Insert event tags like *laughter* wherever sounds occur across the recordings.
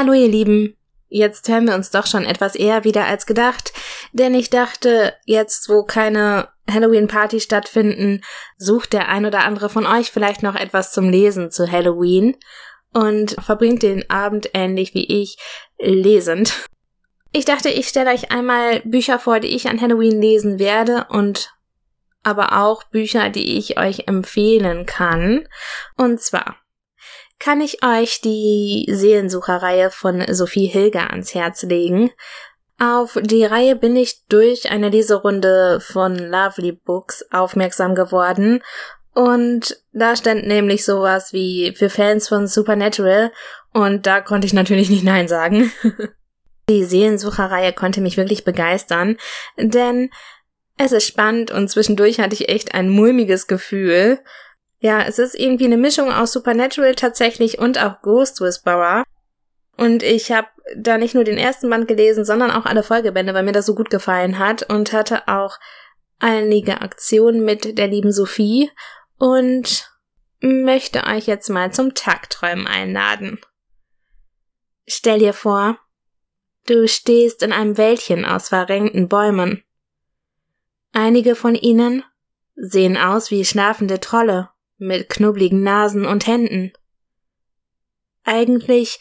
Hallo ihr Lieben. Jetzt hören wir uns doch schon etwas eher wieder als gedacht, denn ich dachte, jetzt wo keine Halloween-Party stattfinden, sucht der ein oder andere von euch vielleicht noch etwas zum Lesen zu Halloween und verbringt den Abend ähnlich wie ich lesend. Ich dachte, ich stelle euch einmal Bücher vor, die ich an Halloween lesen werde und aber auch Bücher, die ich euch empfehlen kann. Und zwar kann ich euch die Seelensucherreihe von Sophie Hilger ans Herz legen. Auf die Reihe bin ich durch eine Leserunde von Lovely Books aufmerksam geworden und da stand nämlich sowas wie für Fans von Supernatural und da konnte ich natürlich nicht Nein sagen. *laughs* Die Seelensucherreihe konnte mich wirklich begeistern, denn es ist spannend und zwischendurch hatte ich echt ein mulmiges Gefühl. Ja, es ist irgendwie eine Mischung aus Supernatural tatsächlich und auch Ghost Whisperer. Und ich habe da nicht nur den ersten Band gelesen, sondern auch alle Folgebände, weil mir das so gut gefallen hat und hatte auch einige Aktionen mit der lieben Sophie und möchte euch jetzt mal zum Tagträumen einladen. Stell dir vor, du stehst in einem Wäldchen aus verrenkten Bäumen. Einige von ihnen sehen aus wie schlafende Trolle mit knubbligen Nasen und Händen. Eigentlich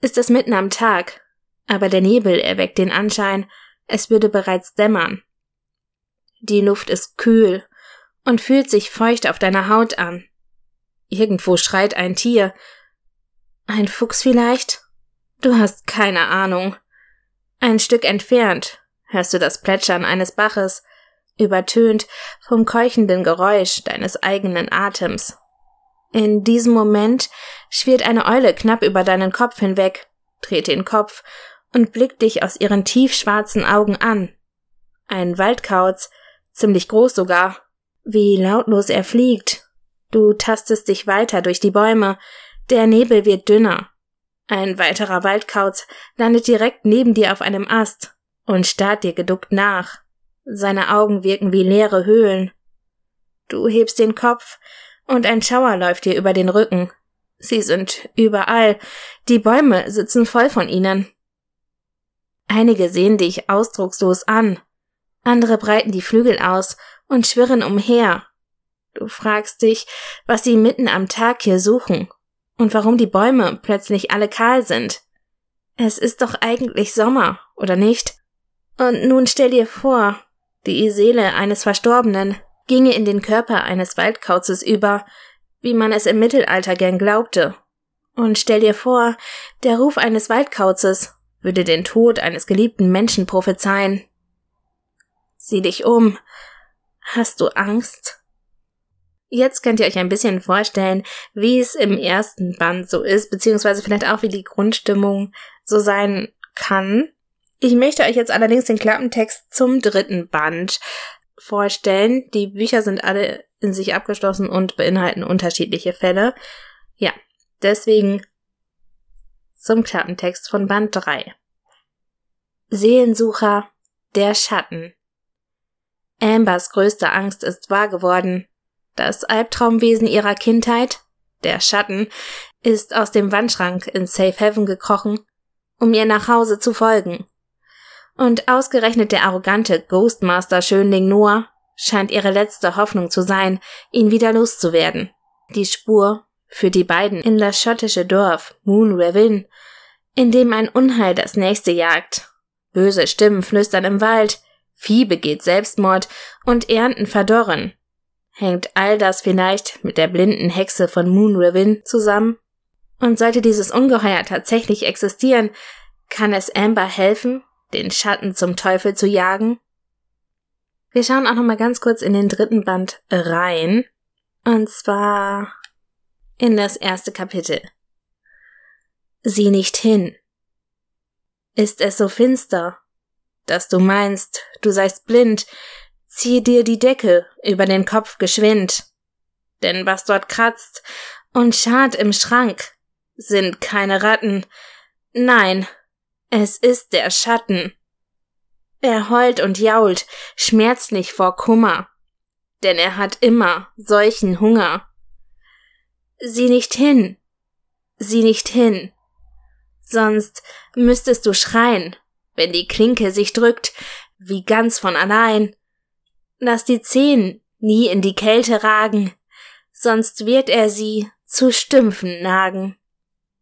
ist es mitten am Tag, aber der Nebel erweckt den Anschein, es würde bereits dämmern. Die Luft ist kühl und fühlt sich feucht auf deiner Haut an. Irgendwo schreit ein Tier. Ein Fuchs vielleicht? Du hast keine Ahnung. Ein Stück entfernt hörst du das Plätschern eines Baches, übertönt vom keuchenden Geräusch deines eigenen Atems. In diesem Moment schwirrt eine Eule knapp über deinen Kopf hinweg, dreht den Kopf und blickt dich aus ihren tiefschwarzen Augen an. Ein Waldkauz, ziemlich groß sogar, wie lautlos er fliegt. Du tastest dich weiter durch die Bäume, der Nebel wird dünner. Ein weiterer Waldkauz landet direkt neben dir auf einem Ast und starrt dir geduckt nach. Seine Augen wirken wie leere Höhlen. Du hebst den Kopf und ein Schauer läuft dir über den Rücken. Sie sind überall. Die Bäume sitzen voll von ihnen. Einige sehen dich ausdruckslos an. Andere breiten die Flügel aus und schwirren umher. Du fragst dich, was sie mitten am Tag hier suchen und warum die Bäume plötzlich alle kahl sind. Es ist doch eigentlich Sommer, oder nicht? Und nun stell dir vor, die Seele eines Verstorbenen ginge in den Körper eines Waldkauzes über, wie man es im Mittelalter gern glaubte. Und stell dir vor, der Ruf eines Waldkauzes würde den Tod eines geliebten Menschen prophezeien. Sieh dich um. Hast du Angst? Jetzt könnt ihr euch ein bisschen vorstellen, wie es im ersten Band so ist, beziehungsweise vielleicht auch wie die Grundstimmung so sein kann. Ich möchte euch jetzt allerdings den Klappentext zum dritten Band vorstellen. Die Bücher sind alle in sich abgeschlossen und beinhalten unterschiedliche Fälle. Ja, deswegen zum Klappentext von Band 3. Seelensucher, der Schatten. Ambers größte Angst ist wahr geworden. Das Albtraumwesen ihrer Kindheit, der Schatten, ist aus dem Wandschrank in Safe Heaven gekrochen, um ihr nach Hause zu folgen. Und ausgerechnet der arrogante Ghostmaster Schönling Noah scheint ihre letzte Hoffnung zu sein, ihn wieder loszuwerden. Die Spur führt die beiden in das schottische Dorf Moon Ravin, in dem ein Unheil das nächste jagt. Böse Stimmen flüstern im Wald, Vieh begeht Selbstmord und Ernten verdorren. Hängt all das vielleicht mit der blinden Hexe von Moon Ravin zusammen? Und sollte dieses Ungeheuer tatsächlich existieren, kann es Amber helfen, den Schatten zum Teufel zu jagen? Wir schauen auch noch mal ganz kurz in den dritten Band rein. Und zwar in das erste Kapitel. Sieh nicht hin. Ist es so finster, dass du meinst, du seist blind, zieh dir die Decke über den Kopf geschwind. Denn was dort kratzt und schart im Schrank, sind keine Ratten, nein, es ist der Schatten. Er heult und jault, schmerzlich vor Kummer, denn er hat immer solchen Hunger. Sieh nicht hin, sieh nicht hin, Sonst müsstest du schreien, wenn die Klinke sich drückt, wie ganz von allein. Lass die Zehen nie in die Kälte ragen, sonst wird er sie zu Stümpfen nagen.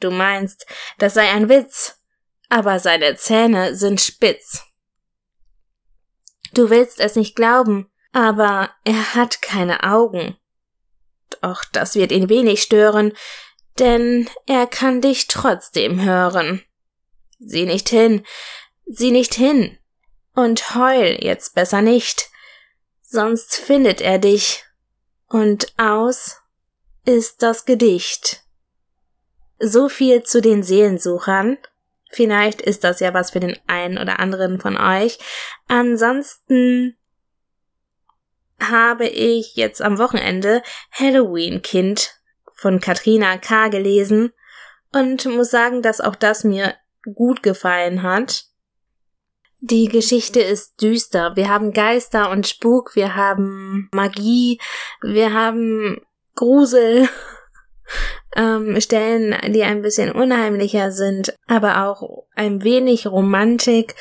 Du meinst, das sei ein Witz, aber seine Zähne sind spitz. Du willst es nicht glauben, aber er hat keine Augen. Doch das wird ihn wenig stören, denn er kann dich trotzdem hören. Sieh nicht hin, sieh nicht hin, und heul jetzt besser nicht, sonst findet er dich, und aus ist das Gedicht. So viel zu den Seelensuchern. Vielleicht ist das ja was für den einen oder anderen von euch. Ansonsten habe ich jetzt am Wochenende Halloween Kind von Katrina K. gelesen und muss sagen, dass auch das mir gut gefallen hat. Die Geschichte ist düster. Wir haben Geister und Spuk, wir haben Magie, wir haben Grusel, ähm, Stellen, die ein bisschen unheimlicher sind, aber auch ein wenig Romantik.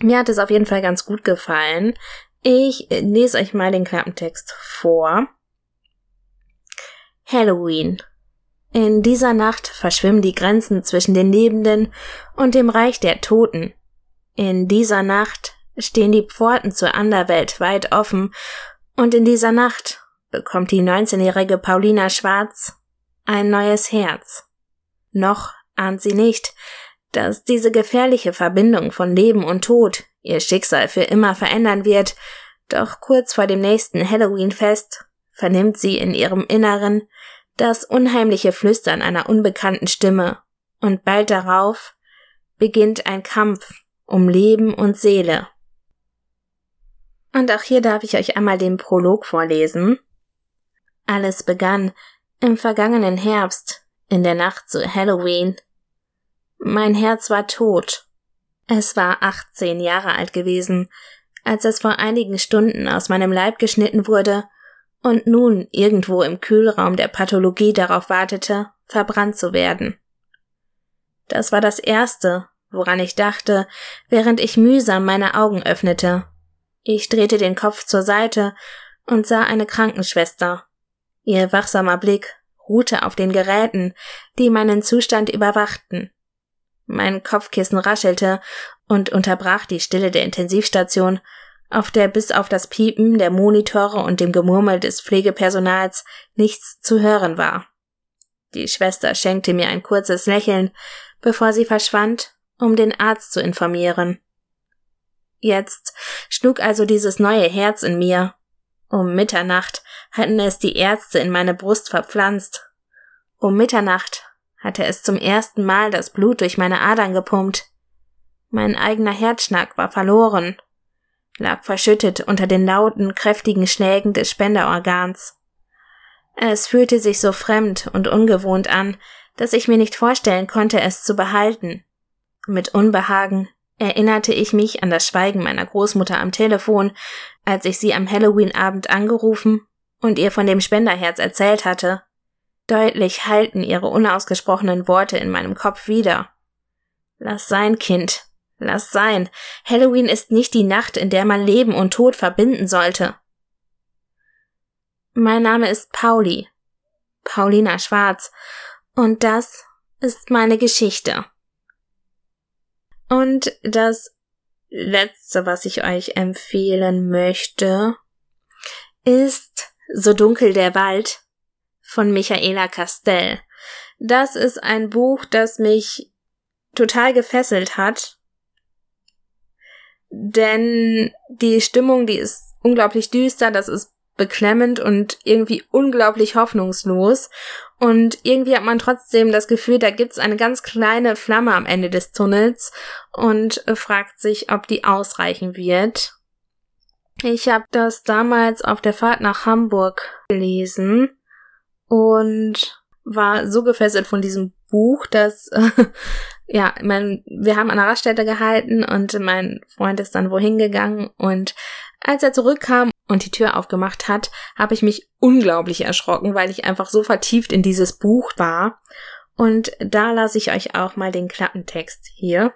Mir hat es auf jeden Fall ganz gut gefallen. Ich lese euch mal den Klappentext vor. Halloween. In dieser Nacht verschwimmen die Grenzen zwischen den Lebenden und dem Reich der Toten. In dieser Nacht stehen die Pforten zur Anderwelt weit offen und in dieser Nacht bekommt die 19-jährige Paulina Schwarz ein neues Herz. Noch ahnt sie nicht, dass diese gefährliche Verbindung von Leben und Tod ihr Schicksal für immer verändern wird, doch kurz vor dem nächsten Halloween-Fest vernimmt sie in ihrem Inneren das unheimliche Flüstern einer unbekannten Stimme, und bald darauf beginnt ein Kampf um Leben und Seele. Und auch hier darf ich euch einmal den Prolog vorlesen. Alles begann im vergangenen Herbst, in der Nacht zu Halloween. Mein Herz war tot. Es war 18 Jahre alt gewesen, als es vor einigen Stunden aus meinem Leib geschnitten wurde und nun irgendwo im Kühlraum der Pathologie darauf wartete, verbrannt zu werden. Das war das Erste, woran ich dachte, während ich mühsam meine Augen öffnete. Ich drehte den Kopf zur Seite und sah eine Krankenschwester. Ihr wachsamer Blick ruhte auf den Geräten, die meinen Zustand überwachten. Mein Kopfkissen raschelte und unterbrach die Stille der Intensivstation, auf der bis auf das Piepen der Monitore und dem Gemurmel des Pflegepersonals nichts zu hören war. Die Schwester schenkte mir ein kurzes Lächeln, bevor sie verschwand, um den Arzt zu informieren. Jetzt schlug also dieses neue Herz in mir. Um Mitternacht hatten es die Ärzte in meine Brust verpflanzt. Um Mitternacht hatte es zum ersten Mal das Blut durch meine Adern gepumpt. Mein eigener Herzschlag war verloren, lag verschüttet unter den lauten, kräftigen Schlägen des Spenderorgans. Es fühlte sich so fremd und ungewohnt an, dass ich mir nicht vorstellen konnte, es zu behalten. Mit Unbehagen erinnerte ich mich an das Schweigen meiner Großmutter am Telefon, als ich sie am Halloween-Abend angerufen und ihr von dem Spenderherz erzählt hatte. Deutlich halten ihre unausgesprochenen Worte in meinem Kopf wieder. Lass sein, Kind, Lass sein. Halloween ist nicht die Nacht, in der man Leben und Tod verbinden sollte. Mein Name ist Pauli. Paulina Schwarz. Und das ist meine Geschichte. Und das letzte, was ich euch empfehlen möchte, ist So dunkel der Wald von Michaela Castell. Das ist ein Buch, das mich total gefesselt hat denn die Stimmung, die ist unglaublich düster, das ist beklemmend und irgendwie unglaublich hoffnungslos. Und irgendwie hat man trotzdem das Gefühl, da gibt's eine ganz kleine Flamme am Ende des Tunnels und fragt sich, ob die ausreichen wird. Ich habe das damals auf der Fahrt nach Hamburg gelesen und war so gefesselt von diesem Buch, dass *laughs* ja, mein, wir haben an der Raststätte gehalten und mein Freund ist dann wohin gegangen und als er zurückkam und die Tür aufgemacht hat, habe ich mich unglaublich erschrocken, weil ich einfach so vertieft in dieses Buch war. Und da lasse ich euch auch mal den Klappentext hier.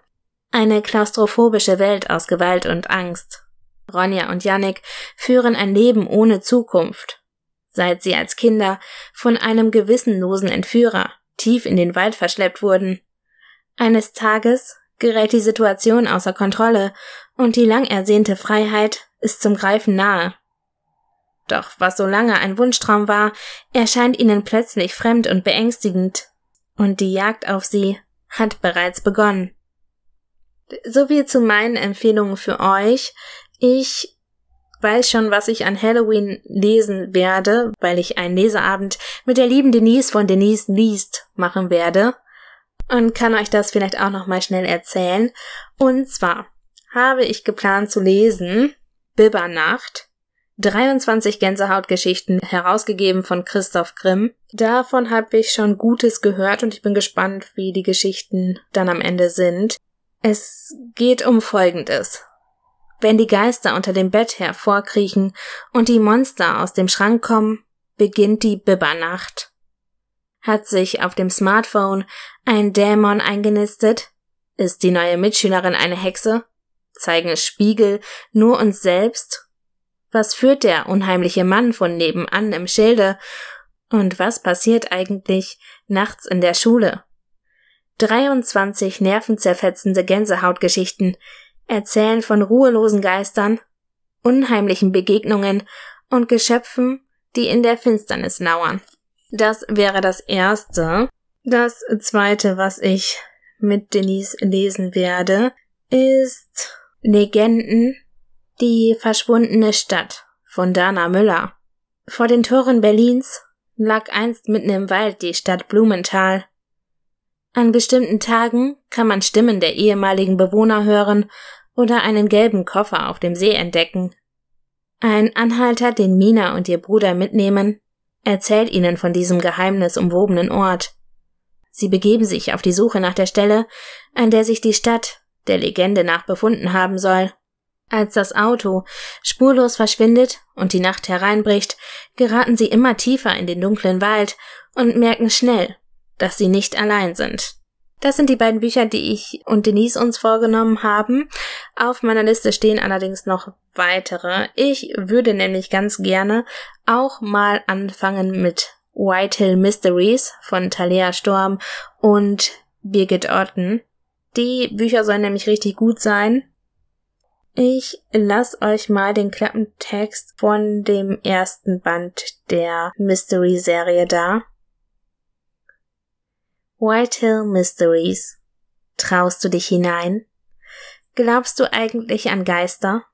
Eine klaustrophobische Welt aus Gewalt und Angst. Ronja und Yannick führen ein Leben ohne Zukunft. Seit sie als Kinder von einem gewissenlosen Entführer tief in den Wald verschleppt wurden. Eines Tages gerät die Situation außer Kontrolle und die lang ersehnte Freiheit ist zum Greifen nahe. Doch was so lange ein Wunschtraum war, erscheint ihnen plötzlich fremd und beängstigend und die Jagd auf sie hat bereits begonnen. So viel zu meinen Empfehlungen für euch. Ich weiß schon, was ich an Halloween lesen werde, weil ich einen Leseabend mit der lieben Denise von Denise liest machen werde und kann euch das vielleicht auch noch mal schnell erzählen. Und zwar habe ich geplant zu lesen Bibbernacht 23 Gänsehautgeschichten herausgegeben von Christoph Grimm. Davon habe ich schon Gutes gehört und ich bin gespannt, wie die Geschichten dann am Ende sind. Es geht um Folgendes. Wenn die Geister unter dem Bett hervorkriechen und die Monster aus dem Schrank kommen, beginnt die Bibbernacht. Hat sich auf dem Smartphone ein Dämon eingenistet? Ist die neue Mitschülerin eine Hexe? Zeigen Spiegel nur uns selbst was führt der unheimliche Mann von nebenan im Schilde? Und was passiert eigentlich nachts in der Schule? 23 nervenzerfetzende Gänsehautgeschichten erzählen von ruhelosen Geistern, unheimlichen Begegnungen und Geschöpfen, die in der Finsternis lauern. Das wäre das erste. Das zweite, was ich mit Denise lesen werde, ist Legenden die verschwundene Stadt von Dana Müller. Vor den Toren Berlins lag einst mitten im Wald die Stadt Blumenthal. An bestimmten Tagen kann man Stimmen der ehemaligen Bewohner hören oder einen gelben Koffer auf dem See entdecken. Ein Anhalter, den Mina und ihr Bruder mitnehmen, erzählt ihnen von diesem geheimnisumwobenen Ort. Sie begeben sich auf die Suche nach der Stelle, an der sich die Stadt der Legende nach befunden haben soll. Als das Auto spurlos verschwindet und die Nacht hereinbricht, geraten sie immer tiefer in den dunklen Wald und merken schnell, dass sie nicht allein sind. Das sind die beiden Bücher, die ich und Denise uns vorgenommen haben. Auf meiner Liste stehen allerdings noch weitere. Ich würde nämlich ganz gerne auch mal anfangen mit White Hill Mysteries von Talia Storm und Birgit Otten. Die Bücher sollen nämlich richtig gut sein ich lass euch mal den Klappentext von dem ersten Band der Mystery-Serie da. White Hill Mysteries. Traust du dich hinein? Glaubst du eigentlich an Geister?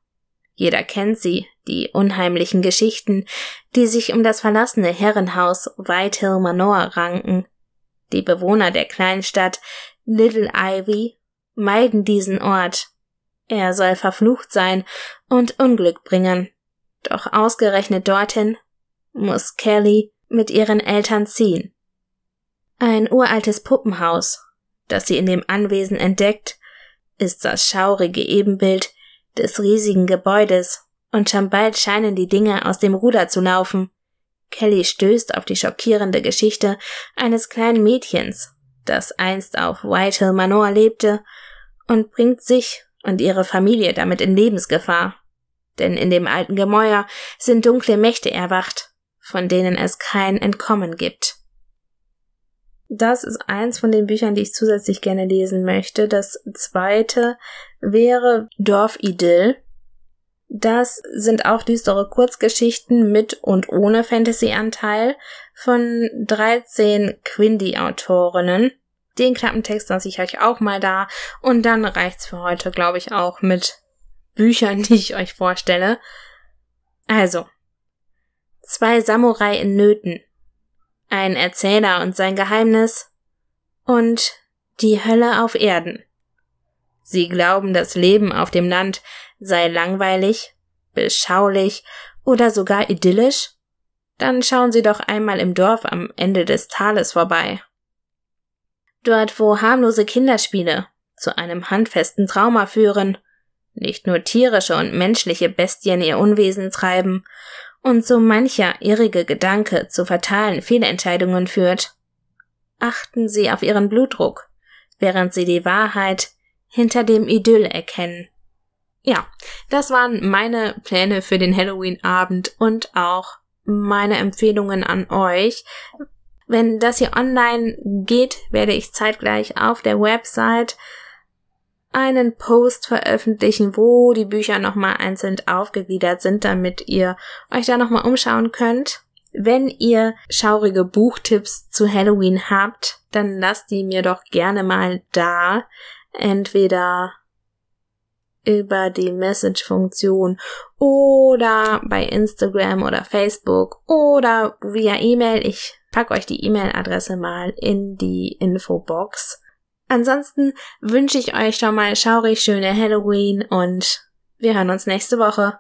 Jeder kennt sie, die unheimlichen Geschichten, die sich um das verlassene Herrenhaus White Hill Manor ranken. Die Bewohner der Kleinstadt Little Ivy meiden diesen Ort, er soll verflucht sein und Unglück bringen. Doch ausgerechnet dorthin muss Kelly mit ihren Eltern ziehen. Ein uraltes Puppenhaus, das sie in dem Anwesen entdeckt, ist das schaurige Ebenbild des riesigen Gebäudes, und schon bald scheinen die Dinge aus dem Ruder zu laufen. Kelly stößt auf die schockierende Geschichte eines kleinen Mädchens, das einst auf Whitehill Manor lebte, und bringt sich und ihre Familie damit in Lebensgefahr. Denn in dem alten Gemäuer sind dunkle Mächte erwacht, von denen es kein Entkommen gibt. Das ist eins von den Büchern, die ich zusätzlich gerne lesen möchte. Das zweite wäre Dorfidyll. Das sind auch düstere Kurzgeschichten mit und ohne Fantasy-Anteil von 13 Quindi-Autorinnen. Den Klappentext lasse ich euch auch mal da. Und dann reicht's für heute, glaube ich, auch mit Büchern, *laughs* die ich euch vorstelle. Also. Zwei Samurai in Nöten. Ein Erzähler und sein Geheimnis. Und die Hölle auf Erden. Sie glauben, das Leben auf dem Land sei langweilig, beschaulich oder sogar idyllisch? Dann schauen Sie doch einmal im Dorf am Ende des Tales vorbei. Dort, wo harmlose Kinderspiele zu einem handfesten Trauma führen, nicht nur tierische und menschliche Bestien ihr Unwesen treiben und so mancher irrige Gedanke zu fatalen Fehlentscheidungen führt. achten Sie auf Ihren Blutdruck, während Sie die Wahrheit hinter dem Idyll erkennen. Ja, das waren meine Pläne für den Halloween-Abend und auch meine Empfehlungen an euch. Wenn das hier online geht, werde ich zeitgleich auf der Website einen Post veröffentlichen, wo die Bücher nochmal einzeln aufgegliedert sind, damit ihr euch da nochmal umschauen könnt. Wenn ihr schaurige Buchtipps zu Halloween habt, dann lasst die mir doch gerne mal da. Entweder über die Message-Funktion oder bei Instagram oder Facebook oder via E-Mail. Ich pack euch die E-Mail-Adresse mal in die Infobox. Ansonsten wünsche ich euch schon mal schaurig schöne Halloween und wir hören uns nächste Woche.